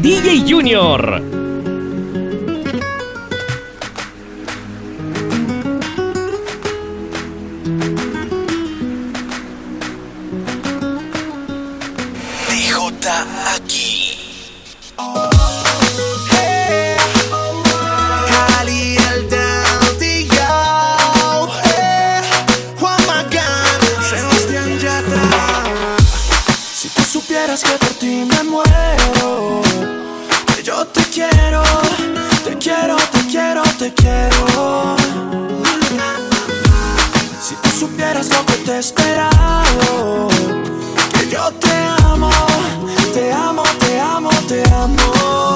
DJ Junior. que por ti me muero. Que yo te quiero, te quiero, te quiero, te quiero. Si tú supieras lo que te he esperado, que yo te amo, te amo, te amo, te amo.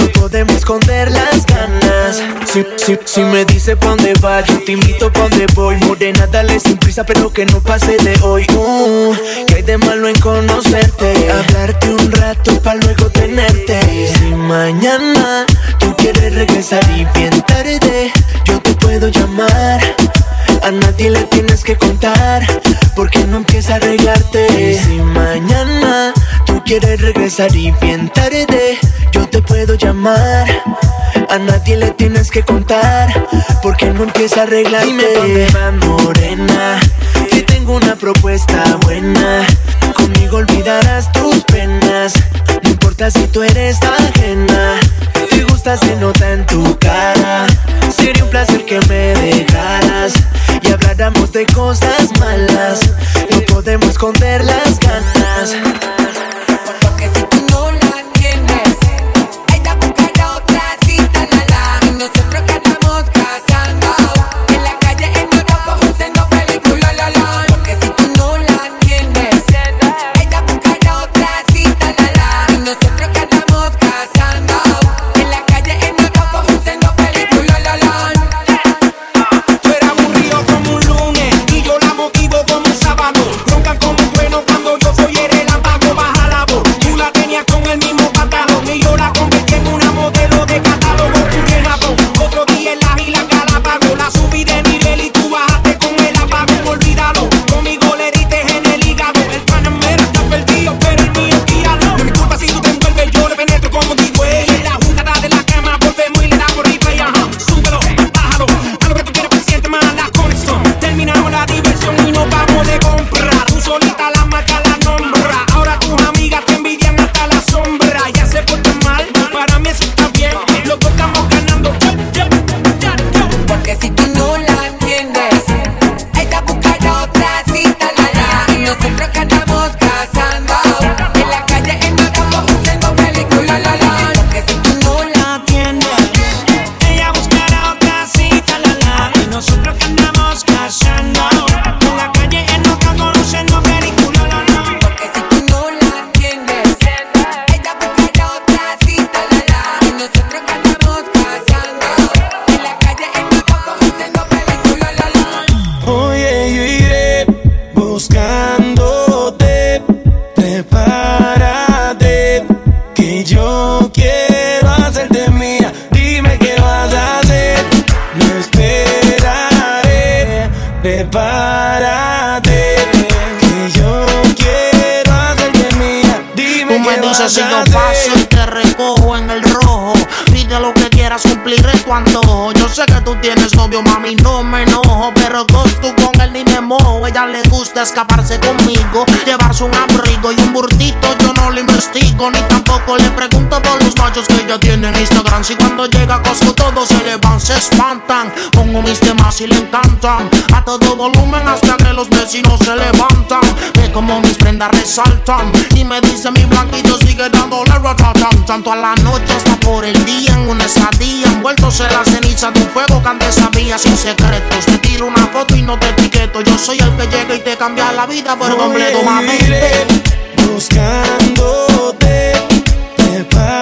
Podemos esconder las ganas. Si, si, si me dice pa' dónde va, yo te invito pa' donde voy. Morena, dale sin prisa, pero que no pase de hoy. Uh, que hay de malo en conocerte. Hablarte un rato pa' luego tenerte. Si mañana tú quieres regresar y bien tarde, yo te puedo llamar a nadie le tienes que contar, porque no empieza a arreglarte. si mañana tú quieres regresar y bien tarde, yo te puedo llamar. A nadie le tienes que contar, porque no empieza a arreglarte. Dime dónde va morena, que tengo una propuesta buena. Conmigo olvidarás tus penas, no importa si tú eres ajena. Te gusta, se nota en tu cara. Sería un placer que me dejaras y habláramos de cosas malas. No podemos esconder las ganas. Escaparse conmigo, llevarse un abrigo y un burdito. Yo no le investigo, ni tampoco le pregunto por los muchachos que ya tienen Instagram. Si cuando llega a Costco todos se le van, se espantan. Pongo mis temas y le encantan. A todo volumen hasta que los vecinos se levantan. Ve como mis prendas resaltan. Y me dice mi blanquito sigue dándole ratatam. Tanto a la noche hasta por el día en una estadía. Envueltos en la ceniza de un fuego que antes sin secretos. Te tiro una foto y no te etiqueto. Yo soy el que llega y te cambia la vida por completo, mami. Buscándote, prepárate,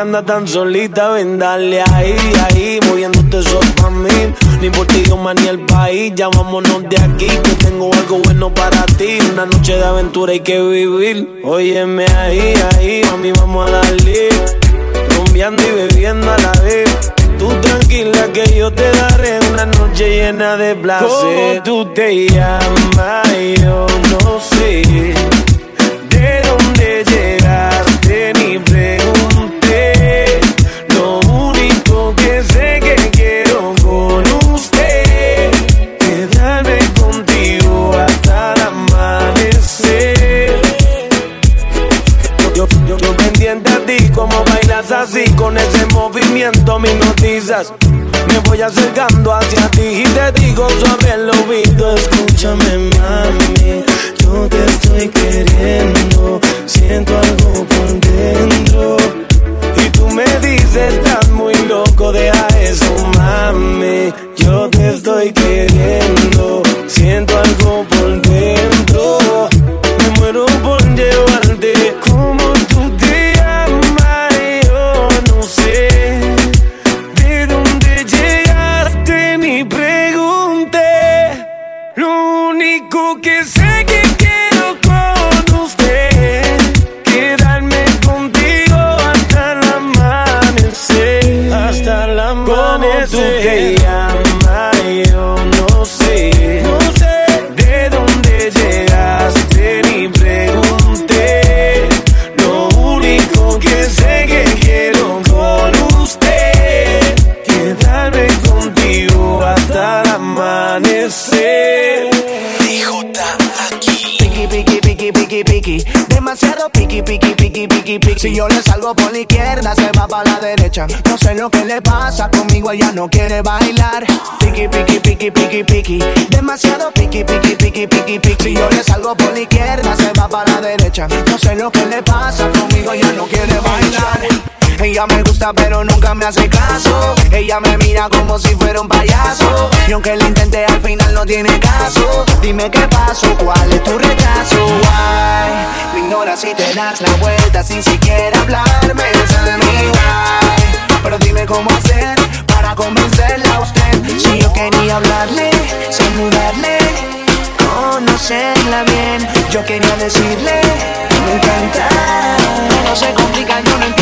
anda tan solita, ven dale ahí, ahí, moviéndote eso pa' mí. Ni por ti, más ni el país, ya vámonos de aquí, que tengo algo bueno para ti. Una noche de aventura hay que vivir. Óyeme ahí, ahí, mami, vamos a darle. Rumbeando y bebiendo a la vez. Tú tranquila que yo te daré una noche llena de placer. tú te llamas? Yo no sé Me voy acercando hacia ti y te digo sobre el oído. Escúchame, mami, yo te estoy queriendo. Siento algo por dentro. Y tú me dices, estás muy loco, deja eso, mami. Yo te estoy queriendo yeah. Si yo le salgo por la izquierda, se va para la derecha. No sé lo que le pasa conmigo, ella no quiere bailar. Piki, piki, piki, piki, piki. Demasiado piki, piki, piki, piki, piki. Si yo le salgo por la izquierda, se va para la derecha. No sé lo que le pasa conmigo, ella no quiere bailar. Ella me gusta pero nunca me hace caso. Ella me mira como si fuera un payaso. Y aunque lo intenté al final no tiene caso. Dime qué pasó, cuál es tu rechazo. Why? Me ignoras si te das la vuelta sin siquiera hablarme de mi why Pero dime cómo hacer para convencerla a usted. Si yo quería hablarle, saludarle Conocerla bien Yo quería decirle me encanta No se complica,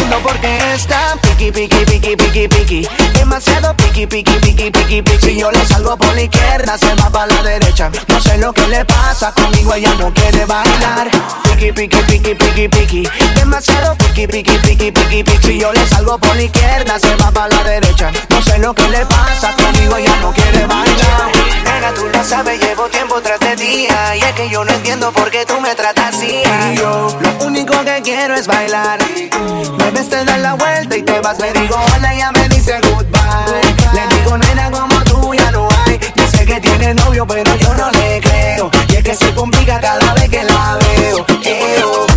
yo no entiendo por qué está Piki, piki, piki, piki, piki Demasiado piki, piki, piki, piki, piki Si yo le salgo por la izquierda, se va para la derecha No sé lo que le pasa, conmigo ella no quiere bailar Piki, piki, piki, piki, piki Demasiado piki, piki, piki, piki, piki Si yo le salgo por la izquierda, se va para la derecha No sé lo que le pasa, conmigo ella no quiere bailar Nena, tú lo sabes, llevo tiempo tras de día Y es que yo no entiendo por qué tú me tratas así lo único que quiero es bailar. Me ves, te das la vuelta y te vas. Le digo hola, ella me dice goodbye. Le digo nena, como tú ya no hay. Dice que tiene novio, pero yo no le creo. Y es que se complica cada vez que la veo.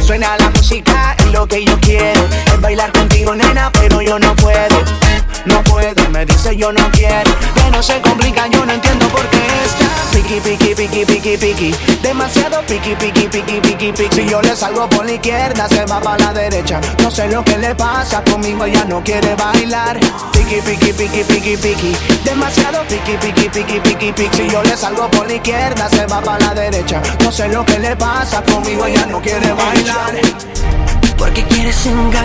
Suena la música, es lo que yo quiero. Es bailar contigo, nena, pero yo no puedo. No puedo, me dice yo no quiero. Que no se complica, yo no entiendo por qué está Piki, piki, piki, piki, piki. Demasiado piki, piki, piki, piki, piki. Si yo le salgo por la izquierda, se va para la derecha. No sé lo que le pasa, conmigo ella no quiere bailar. Piki, piki, piki, piki, piki. Demasiado piki, piki, piki, piki, piki. Si yo le salgo por la izquierda, se va para la derecha. No sé lo que le pasa, conmigo ella no quiere bailar. Porque quieres engañarte